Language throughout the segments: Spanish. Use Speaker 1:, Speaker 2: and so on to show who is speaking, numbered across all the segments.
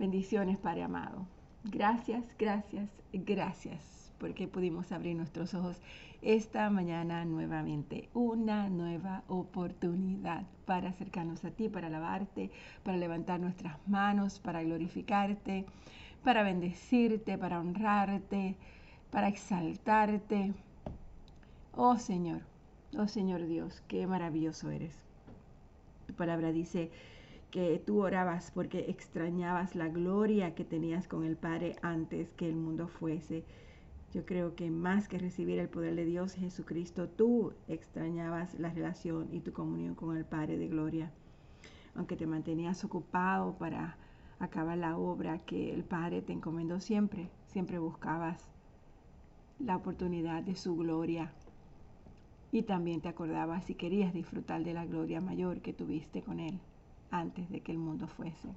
Speaker 1: Bendiciones, Padre amado. Gracias, gracias, gracias, porque pudimos abrir nuestros ojos esta mañana nuevamente. Una nueva oportunidad para acercarnos a ti, para alabarte, para levantar nuestras manos, para glorificarte, para bendecirte, para honrarte, para exaltarte. Oh Señor, oh Señor Dios, qué maravilloso eres. Tu palabra dice que tú orabas porque extrañabas la gloria que tenías con el Padre antes que el mundo fuese. Yo creo que más que recibir el poder de Dios Jesucristo, tú extrañabas la relación y tu comunión con el Padre de gloria. Aunque te mantenías ocupado para acabar la obra que el Padre te encomendó siempre, siempre buscabas la oportunidad de su gloria. Y también te acordabas si querías disfrutar de la gloria mayor que tuviste con Él antes de que el mundo fuese.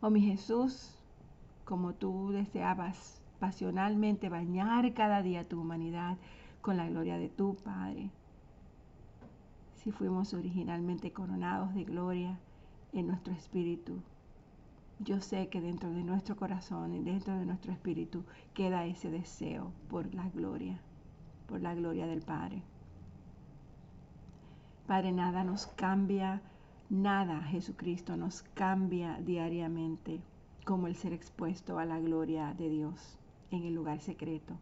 Speaker 1: Oh mi Jesús, como tú deseabas pasionalmente bañar cada día tu humanidad con la gloria de tu Padre, si fuimos originalmente coronados de gloria en nuestro espíritu, yo sé que dentro de nuestro corazón y dentro de nuestro espíritu queda ese deseo por la gloria, por la gloria del Padre. Padre, nada nos cambia Nada, Jesucristo, nos cambia diariamente como el ser expuesto a la gloria de Dios en el lugar secreto,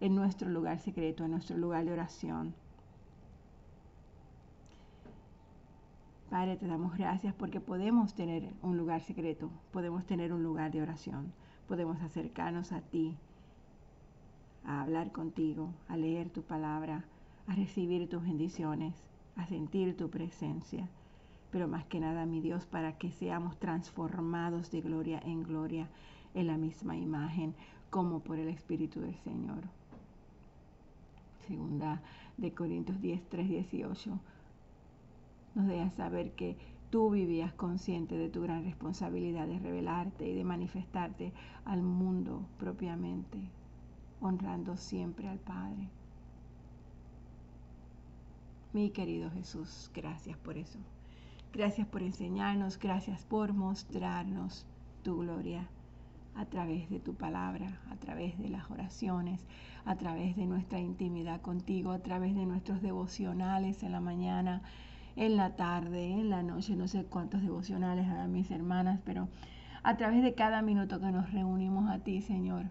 Speaker 1: en nuestro lugar secreto, en nuestro lugar de oración. Padre, te damos gracias porque podemos tener un lugar secreto, podemos tener un lugar de oración, podemos acercarnos a ti, a hablar contigo, a leer tu palabra, a recibir tus bendiciones, a sentir tu presencia pero más que nada, mi Dios, para que seamos transformados de gloria en gloria en la misma imagen, como por el Espíritu del Señor. Segunda de Corintios 10, 3, 18 nos deja saber que tú vivías consciente de tu gran responsabilidad de revelarte y de manifestarte al mundo propiamente, honrando siempre al Padre. Mi querido Jesús, gracias por eso. Gracias por enseñarnos, gracias por mostrarnos tu gloria a través de tu palabra, a través de las oraciones, a través de nuestra intimidad contigo, a través de nuestros devocionales en la mañana, en la tarde, en la noche, no sé cuántos devocionales hagan mis hermanas, pero a través de cada minuto que nos reunimos a ti, Señor,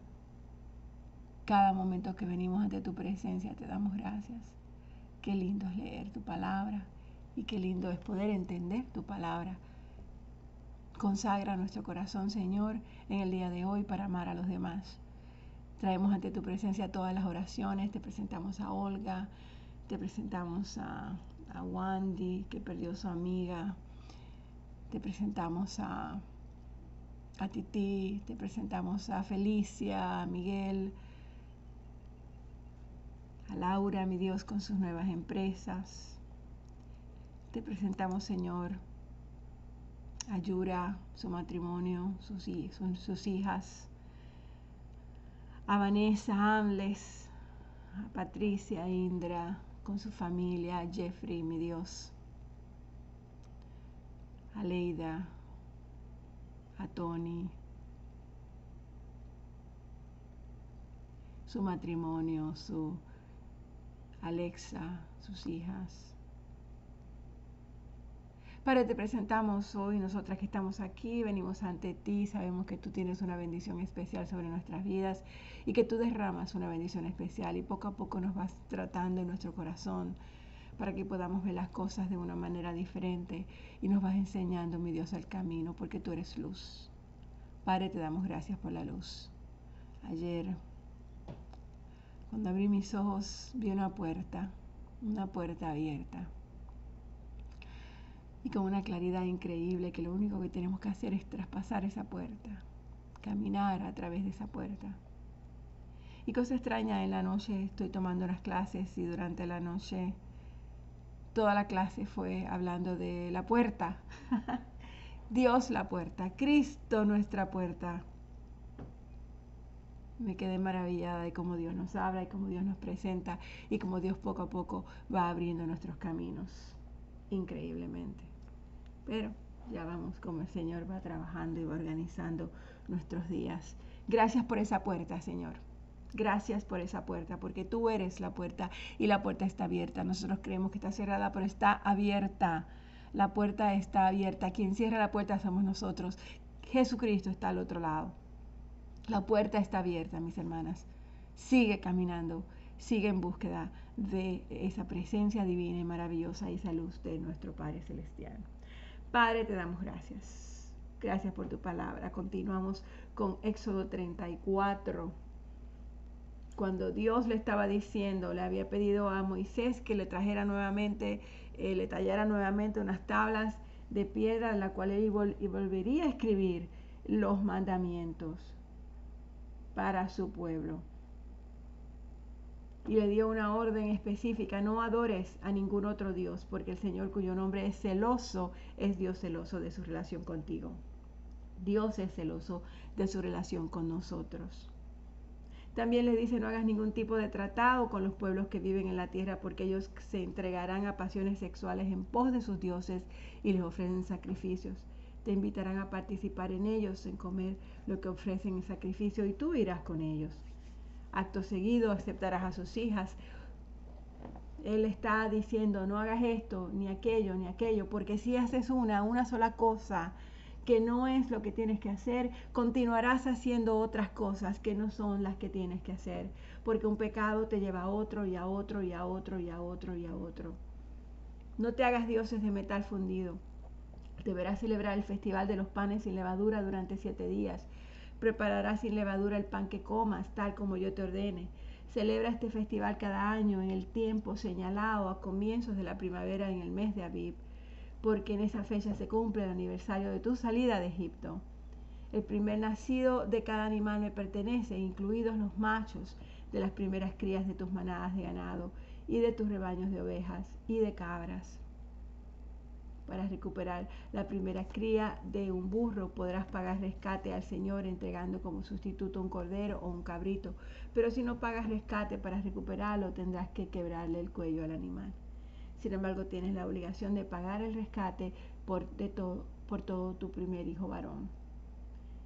Speaker 1: cada momento que venimos ante tu presencia, te damos gracias. Qué lindo es leer tu palabra, y qué lindo es poder entender tu palabra. Consagra nuestro corazón, Señor, en el día de hoy para amar a los demás. Traemos ante tu presencia todas las oraciones, te presentamos a Olga, te presentamos a, Wandy, que perdió su amiga, te presentamos a, a Titi, te presentamos a Felicia, a Miguel, a Laura, mi Dios, con sus nuevas empresas, te presentamos, Señor, a Yura, su matrimonio, sus, hijas, a Vanessa Amles, a Patricia Indra, con su familia, a Jeffrey, mi Dios, a Leida, a Tony, su matrimonio, su Alexa, sus hijas, Padre, te presentamos hoy, nosotras que estamos aquí, venimos ante ti, sabemos que tú tienes una bendición especial sobre nuestras vidas y que tú derramas una bendición especial y poco a poco nos vas tratando en nuestro corazón para que podamos ver las cosas de una manera diferente y nos vas enseñando, mi Dios, el camino, porque tú eres luz. Padre, te damos gracias por la luz. Ayer, cuando abrí mis ojos, vi una puerta, una puerta abierta y con una claridad increíble que lo único que tenemos que hacer es traspasar esa puerta, caminar a través de esa puerta. Y cosa extraña, en la noche estoy tomando las clases y durante la noche toda la clase fue hablando de la puerta. Dios la puerta, Cristo nuestra puerta. Me quedé maravillada de cómo Dios nos habla y cómo Dios nos presenta y cómo Dios poco a poco va abriendo nuestros caminos, increíblemente. Pero Ya vamos como el Señor va trabajando y va organizando nuestros días. Gracias por esa puerta, Señor. Gracias por esa puerta, porque tú eres la puerta y la puerta está abierta. Nosotros creemos que está cerrada, pero está abierta. La puerta está abierta. Quien cierra la puerta somos nosotros. Jesucristo está al otro lado. La puerta está abierta, mis hermanas. Sigue caminando, sigue en búsqueda de esa presencia divina y maravillosa y esa luz de nuestro Padre Celestial. Padre, te damos gracias. Gracias por tu palabra. Continuamos con Éxodo 34. Cuando Dios le estaba diciendo, le había pedido a Moisés que le trajera nuevamente, eh, le tallara nuevamente unas tablas de piedra en la cual él volvería a escribir los mandamientos para su pueblo y le dio una orden específica, no adores a ningún otro Dios, porque el Señor cuyo nombre es celoso, es Dios celoso de su relación contigo. Dios es celoso de su relación con nosotros. También le dice, no hagas ningún tipo de tratado con los pueblos que viven en la tierra, porque ellos se entregarán a pasiones sexuales en pos de sus dioses y les ofrecen sacrificios. Te invitarán a participar en ellos, en comer lo que ofrecen en sacrificio, y tú irás con ellos acto seguido aceptarás a sus hijas. Él está diciendo, no hagas esto, ni aquello, ni aquello, porque si haces una, una sola cosa que no es lo que tienes que hacer, continuarás haciendo otras cosas que no son las que tienes que hacer, porque un pecado te lleva a otro y a otro y a otro y a otro y a otro. No te hagas dioses de metal fundido. Deberás celebrar el festival de los panes sin levadura durante siete días Prepararás sin levadura el pan que comas, tal como yo te ordene. Celebra este festival cada año en el tiempo señalado a comienzos de la primavera en el mes de Abib, porque en esa fecha se cumple el aniversario de tu salida de Egipto. El primer nacido de cada animal me pertenece, incluidos los machos de las primeras crías de tus manadas de ganado y de tus rebaños de ovejas y de cabras para recuperar la primera cría de un burro, podrás pagar rescate al Señor entregando como sustituto un cordero o un cabrito. Pero si no pagas rescate para recuperarlo, tendrás que quebrarle el cuello al animal. Sin embargo, tienes la obligación de pagar el rescate por, de todo, por todo tu primer hijo varón.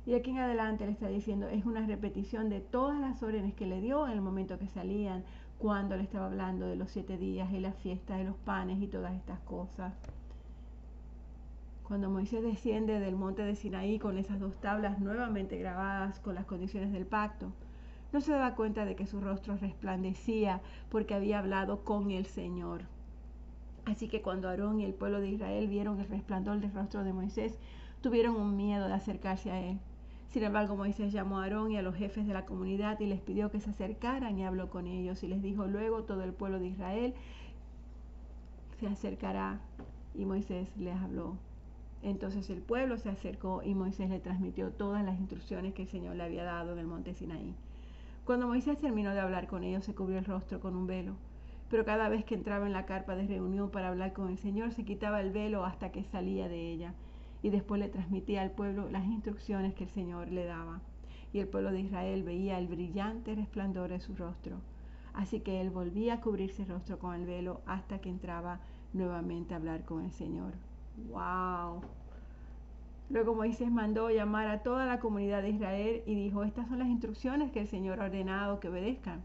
Speaker 1: Y aquí en adelante le está diciendo, es una repetición de todas las órdenes que le dio en el momento que salían, cuando le estaba hablando de los siete días y la fiesta de los panes y todas estas cosas. Cuando Moisés desciende del monte de Sinaí con esas dos tablas nuevamente grabadas con las condiciones del pacto, no se daba cuenta de que su rostro resplandecía porque había hablado con el Señor. Así que cuando Aarón y el pueblo de Israel vieron el resplandor del rostro de Moisés, tuvieron un miedo de acercarse a él. Sin embargo, Moisés llamó a Aarón y a los jefes de la comunidad y les pidió que se acercaran y habló con ellos y les dijo luego todo el pueblo de Israel se acercará y Moisés les habló entonces el pueblo se acercó y Moisés le transmitió todas las instrucciones que el Señor le había dado en el monte Sinaí. Cuando Moisés terminó de hablar con ellos, se cubrió el rostro con un velo. Pero cada vez que entraba en la carpa de reunión para hablar con el Señor, se quitaba el velo hasta que salía de ella. Y después le transmitía al pueblo las instrucciones que el Señor le daba. Y el pueblo de Israel veía el brillante resplandor de su rostro. Así que él volvía a cubrirse el rostro con el velo hasta que entraba nuevamente a hablar con el Señor. ¡Wow! Luego Moisés mandó llamar a toda la comunidad de Israel y dijo, estas son las instrucciones que el Señor ha ordenado que obedezcan.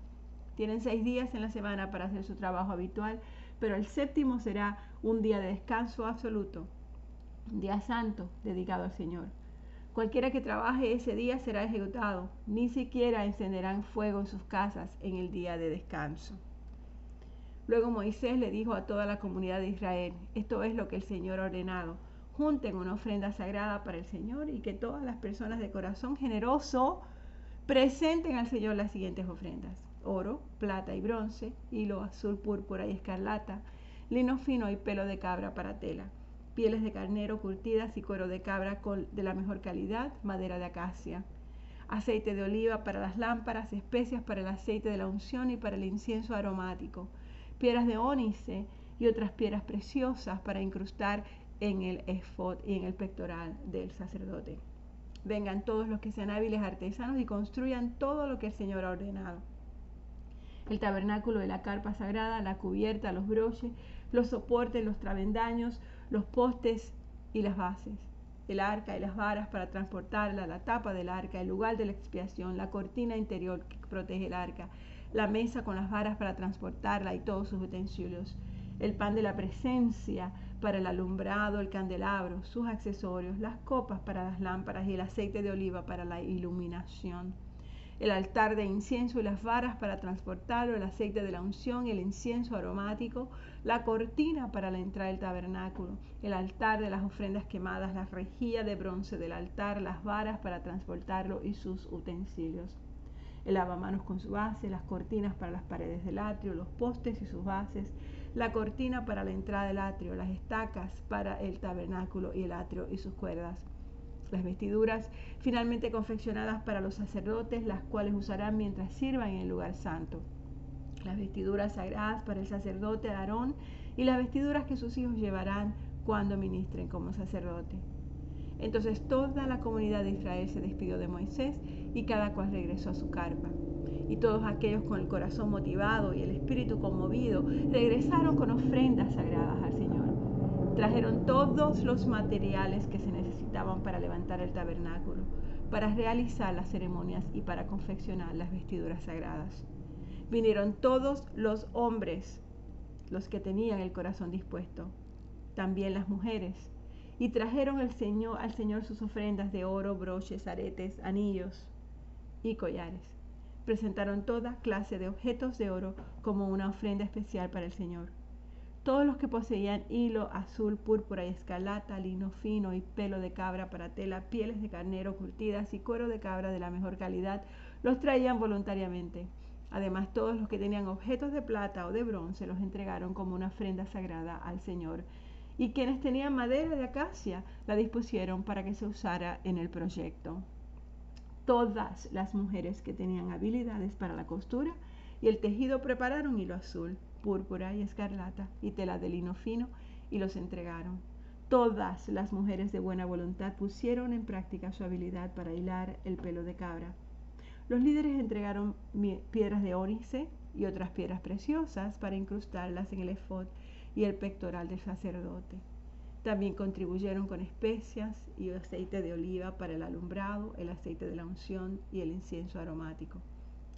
Speaker 1: Tienen seis días en la semana para hacer su trabajo habitual, pero el séptimo será un día de descanso absoluto, un día santo dedicado al Señor. Cualquiera que trabaje ese día será ejecutado, ni siquiera encenderán fuego en sus casas en el día de descanso. Luego Moisés le dijo a toda la comunidad de Israel, esto es lo que el Señor ha ordenado, junten una ofrenda sagrada para el Señor y que todas las personas de corazón generoso presenten al Señor las siguientes ofrendas, oro, plata y bronce, hilo azul, púrpura y escarlata, lino fino y pelo de cabra para tela, pieles de carnero curtidas y cuero de cabra de la mejor calidad, madera de acacia, aceite de oliva para las lámparas, especias para el aceite de la unción y para el incienso aromático, piedras de ónice y otras piedras preciosas para incrustar en el efod y en el pectoral del sacerdote. Vengan todos los que sean hábiles artesanos y construyan todo lo que el Señor ha ordenado. El tabernáculo de la carpa sagrada, la cubierta, los broches, los soportes, los travendaños, los postes y las bases, el arca y las varas para transportarla, la tapa del arca, el lugar de la expiación, la cortina interior que protege el arca, la mesa con las varas para transportarla y todos sus utensilios, el pan de la presencia para el alumbrado, el candelabro, sus accesorios, las copas para las lámparas y el aceite de oliva para la iluminación el altar de incienso y las varas para transportarlo, el aceite de la unción, el incienso aromático, la cortina para la entrada del tabernáculo, el altar de las ofrendas quemadas, la rejilla de bronce del altar, las varas para transportarlo y sus utensilios. El lavamanos con su base, las cortinas para las paredes del atrio, los postes y sus bases, la cortina para la entrada del atrio, las estacas para el tabernáculo y el atrio y sus cuerdas las vestiduras finalmente confeccionadas para los sacerdotes, las cuales usarán mientras sirvan en el lugar santo, las vestiduras sagradas para el sacerdote Aarón y las vestiduras que sus hijos llevarán cuando ministren como sacerdote. Entonces toda la comunidad de Israel se despidió de Moisés y cada cual regresó a su carpa. Y todos aquellos con el corazón motivado y el espíritu conmovido regresaron con ofrendas sagradas al Señor. Trajeron todos los materiales que se para levantar el tabernáculo, para realizar las ceremonias y para confeccionar las vestiduras sagradas. Vinieron todos los hombres, los que tenían el corazón dispuesto, también las mujeres, y trajeron al Señor, al Señor sus ofrendas de oro, broches, aretes, anillos y collares. Presentaron toda clase de objetos de oro como una ofrenda especial para el Señor todos los que poseían hilo azul, púrpura y escarlata, lino fino y pelo de cabra para tela, pieles de carnero curtidas y cuero de cabra de la mejor calidad, los traían voluntariamente. Además, todos los que tenían objetos de plata o de bronce los entregaron como una ofrenda sagrada al Señor. Y quienes tenían madera de acacia la dispusieron para que se usara en el proyecto. Todas las mujeres que tenían habilidades para la costura y el tejido prepararon hilo azul, púrpura y escarlata y tela de lino fino y los entregaron. Todas las mujeres de buena voluntad pusieron en práctica su habilidad para hilar el pelo de cabra. Los líderes entregaron piedras de ónice y otras piedras preciosas para incrustarlas en el efod y el pectoral del sacerdote. También contribuyeron con especias y aceite de oliva para el alumbrado, el aceite de la unción y el incienso aromático.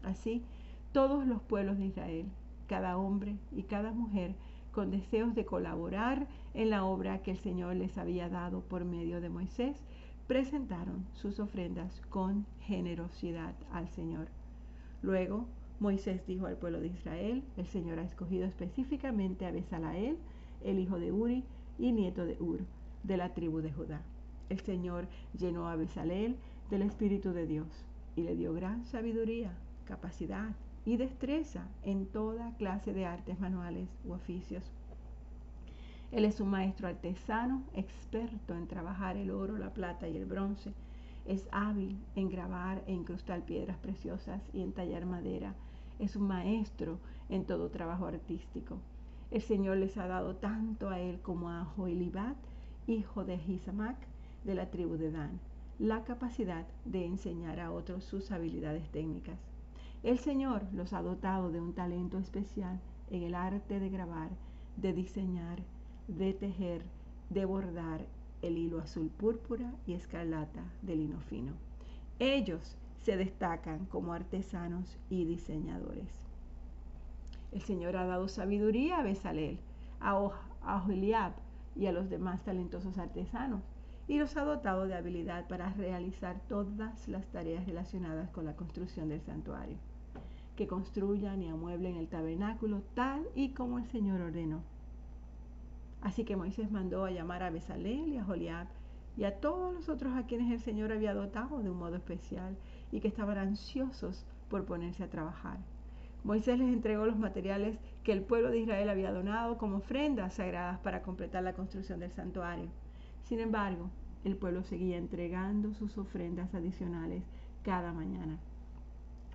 Speaker 1: Así, todos los pueblos de Israel, cada hombre y cada mujer con deseos de colaborar en la obra que el Señor les había dado por medio de Moisés, presentaron sus ofrendas con generosidad al Señor. Luego Moisés dijo al pueblo de Israel, el Señor ha escogido específicamente a Besalael, el hijo de Uri y nieto de Ur, de la tribu de Judá. El Señor llenó a Besaleel del Espíritu de Dios y le dio gran sabiduría, capacidad y destreza en toda clase de artes manuales u oficios. Él es un maestro artesano, experto en trabajar el oro, la plata y el bronce. Es hábil en grabar e incrustar piedras preciosas y en tallar madera. Es un maestro en todo trabajo artístico. El Señor les ha dado tanto a él como a Joelibat, hijo de Hisamac, de la tribu de Dan, la capacidad de enseñar a otros sus habilidades técnicas. El Señor los ha dotado de un talento especial en el arte de grabar, de diseñar, de tejer, de bordar el hilo azul púrpura y escarlata de lino fino. Ellos se destacan como artesanos y diseñadores. El Señor ha dado sabiduría a Besalel, a, a y a los demás talentosos artesanos y los ha dotado de habilidad para realizar todas las tareas relacionadas con la construcción del santuario que construyan y amueblen el tabernáculo tal y como el Señor ordenó. Así que Moisés mandó a llamar a Besalel y a Joliab y a todos los otros a quienes el Señor había dotado de un modo especial y que estaban ansiosos por ponerse a trabajar. Moisés les entregó los materiales que el pueblo de Israel había donado como ofrendas sagradas para completar la construcción del santuario. Sin embargo, el pueblo seguía entregando sus ofrendas adicionales cada mañana.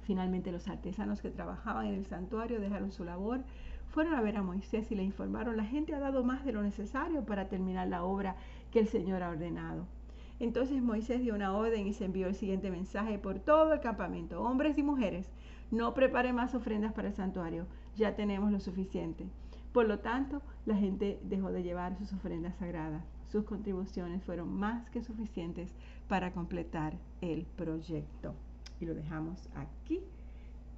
Speaker 1: Finalmente los artesanos que trabajaban en el santuario dejaron su labor, fueron a ver a Moisés y le informaron, la gente ha dado más de lo necesario para terminar la obra que el Señor ha ordenado. Entonces Moisés dio una orden y se envió el siguiente mensaje por todo el campamento. Hombres y mujeres, no preparen más ofrendas para el santuario, ya tenemos lo suficiente. Por lo tanto, la gente dejó de llevar sus ofrendas sagradas, sus contribuciones fueron más que suficientes para completar el proyecto. Y lo dejamos aquí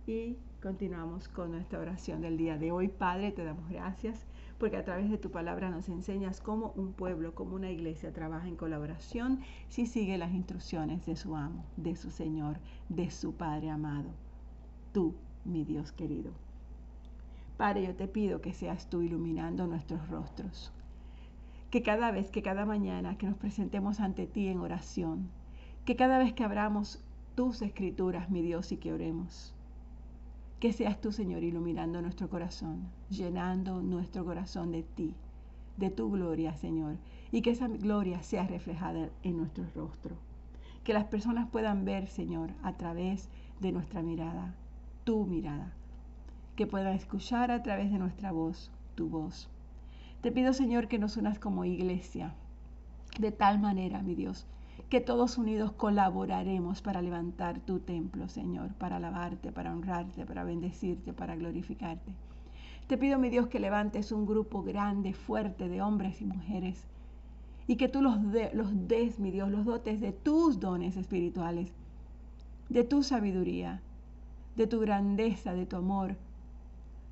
Speaker 1: y continuamos con nuestra oración del día de hoy. Padre, te damos gracias porque a través de tu palabra nos enseñas cómo un pueblo, como una iglesia trabaja en colaboración si sigue las instrucciones de su amo, de su Señor, de su Padre amado. Tú, mi Dios querido. Padre, yo te pido que seas tú iluminando nuestros rostros. Que cada vez, que cada mañana que nos presentemos ante ti en oración, que cada vez que abramos tus escrituras, mi Dios, y que oremos, que seas tú, Señor, iluminando nuestro corazón, llenando nuestro corazón de ti, de tu gloria, Señor, y que esa gloria sea reflejada en nuestro rostro. Que las personas puedan ver, Señor, a través de nuestra mirada, tu mirada. Que puedan escuchar a través de nuestra voz, tu voz. Te pido, Señor, que nos unas como iglesia, de tal manera, mi Dios, que todos unidos colaboraremos para levantar tu templo, Señor, para alabarte, para honrarte, para bendecirte, para glorificarte. Te pido, mi Dios, que levantes un grupo grande, fuerte de hombres y mujeres y que tú los, los des, mi Dios, los dotes de tus dones espirituales, de tu sabiduría, de tu grandeza, de tu amor,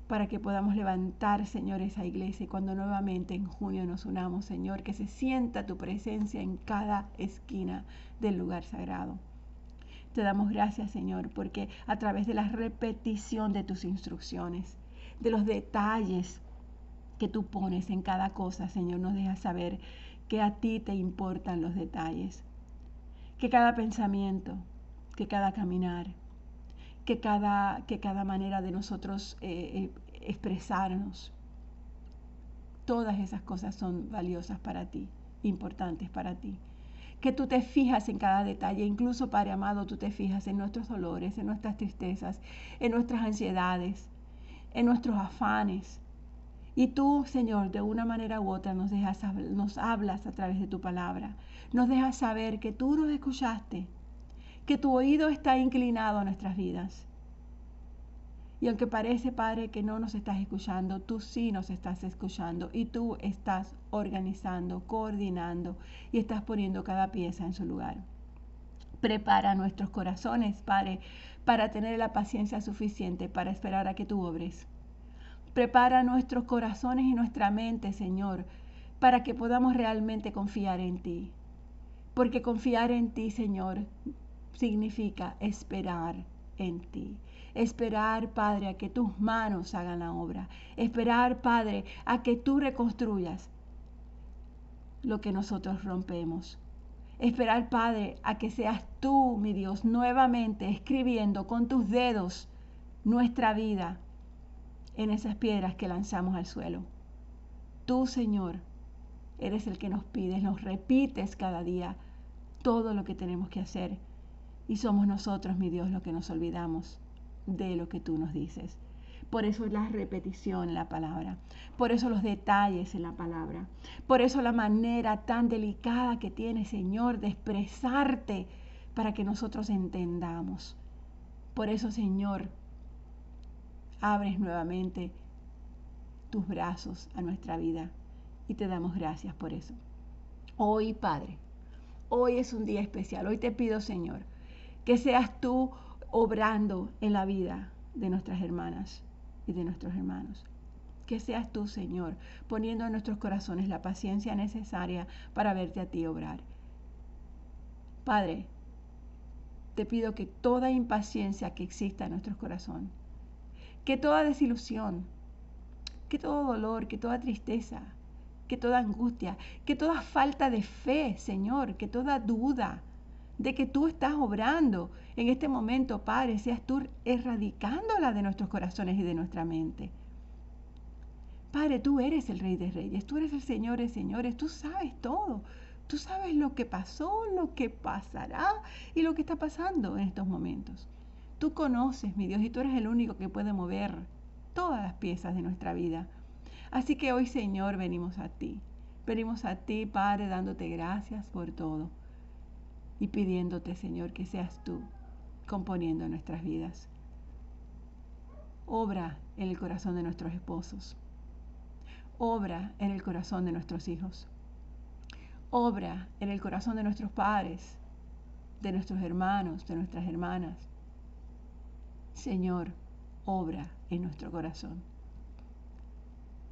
Speaker 1: para que podamos levantar, Señor, esa iglesia y cuando nuevamente en junio nos unamos, Señor, que se sienta tu presencia en cada esquina del lugar sagrado. Te damos gracias, Señor, porque a través de la repetición de tus instrucciones, de los detalles que tú pones en cada cosa, Señor, nos dejas saber que a ti te importan los detalles, que cada pensamiento, que cada caminar, que cada, que cada manera de nosotros eh, eh, expresarnos. Todas esas cosas son valiosas para ti, importantes para ti. Que tú te fijas en cada detalle, incluso Padre amado, tú te fijas en nuestros dolores, en nuestras tristezas, en nuestras ansiedades, en nuestros afanes. Y tú, Señor, de una manera u otra nos, dejas, nos hablas a través de tu palabra. Nos dejas saber que tú nos escuchaste, que tu oído está inclinado a nuestras vidas y aunque parece, Padre, que no nos estás escuchando, tú sí nos estás escuchando y tú estás organizando, coordinando y estás poniendo cada pieza en su lugar. Prepara nuestros corazones, Padre, para tener la paciencia suficiente para esperar a que tú obres. Prepara nuestros corazones y nuestra mente, Señor, para que podamos realmente confiar en ti. Porque confiar en ti, Señor, significa esperar en ti. Esperar, Padre, a que tus manos hagan la obra. Esperar, Padre, a que tú reconstruyas lo que nosotros rompemos. Esperar, Padre, a que seas tú, mi Dios, nuevamente escribiendo con tus dedos nuestra vida en esas piedras que lanzamos al suelo. Tú, Señor, eres el que nos pides, nos repites cada día todo lo que tenemos que hacer. Y somos nosotros, mi Dios, los que nos olvidamos de lo que tú nos dices. Por eso la repetición en la palabra, por eso los detalles en la palabra, por eso la manera tan delicada que tiene, Señor, de expresarte para que nosotros entendamos. Por eso, Señor, abres nuevamente tus brazos a nuestra vida y te damos gracias por eso. Hoy, Padre, hoy es un día especial. Hoy te pido, Señor, que seas tú obrando en la vida de nuestras hermanas y de nuestros hermanos. Que seas tú, Señor, poniendo en nuestros corazones la paciencia necesaria para verte a ti obrar. Padre, te pido que toda impaciencia que exista en nuestros corazones, que toda desilusión, que todo dolor, que toda tristeza, que toda angustia, que toda falta de fe, Señor, que toda duda, de que tú estás obrando en este momento, Padre, seas tú erradicándola de nuestros corazones y de nuestra mente. Padre, tú eres el Rey de Reyes, tú eres el Señor de Señores, tú sabes todo. Tú sabes lo que pasó, lo que pasará y lo que está pasando en estos momentos. Tú conoces, mi Dios, y tú eres el único que puede mover todas las piezas de nuestra vida. Así que hoy, Señor, venimos a ti. Venimos a ti, Padre, dándote gracias por todo y pidiéndote, Señor, que seas tú componiendo nuestras vidas. Obra en el corazón de nuestros esposos. Obra en el corazón de nuestros hijos. Obra en el corazón de nuestros padres, de nuestros hermanos, de nuestras hermanas. Señor, obra en nuestro corazón.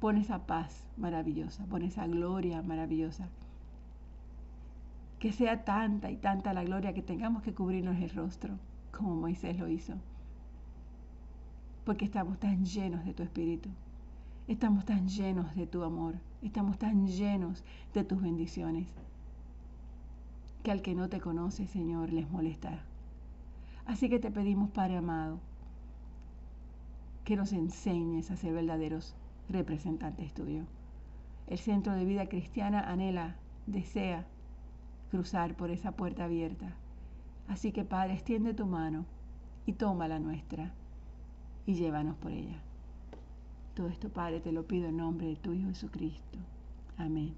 Speaker 1: Pon esa paz maravillosa, pon esa gloria maravillosa. Que sea tanta y tanta la gloria que tengamos que cubrirnos el rostro, como Moisés lo hizo. Porque estamos tan llenos de tu espíritu. Estamos tan llenos de tu amor. Estamos tan llenos de tus bendiciones. Que al que no te conoce, Señor, les molesta. Así que te pedimos, Padre amado, que nos enseñes a ser verdaderos representantes tuyos. El centro de vida cristiana anhela, desea cruzar por esa puerta abierta. Así que Padre, extiende tu mano y toma la nuestra y llévanos por ella. Todo esto, Padre, te lo pido en nombre de tu Hijo Jesucristo. Amén.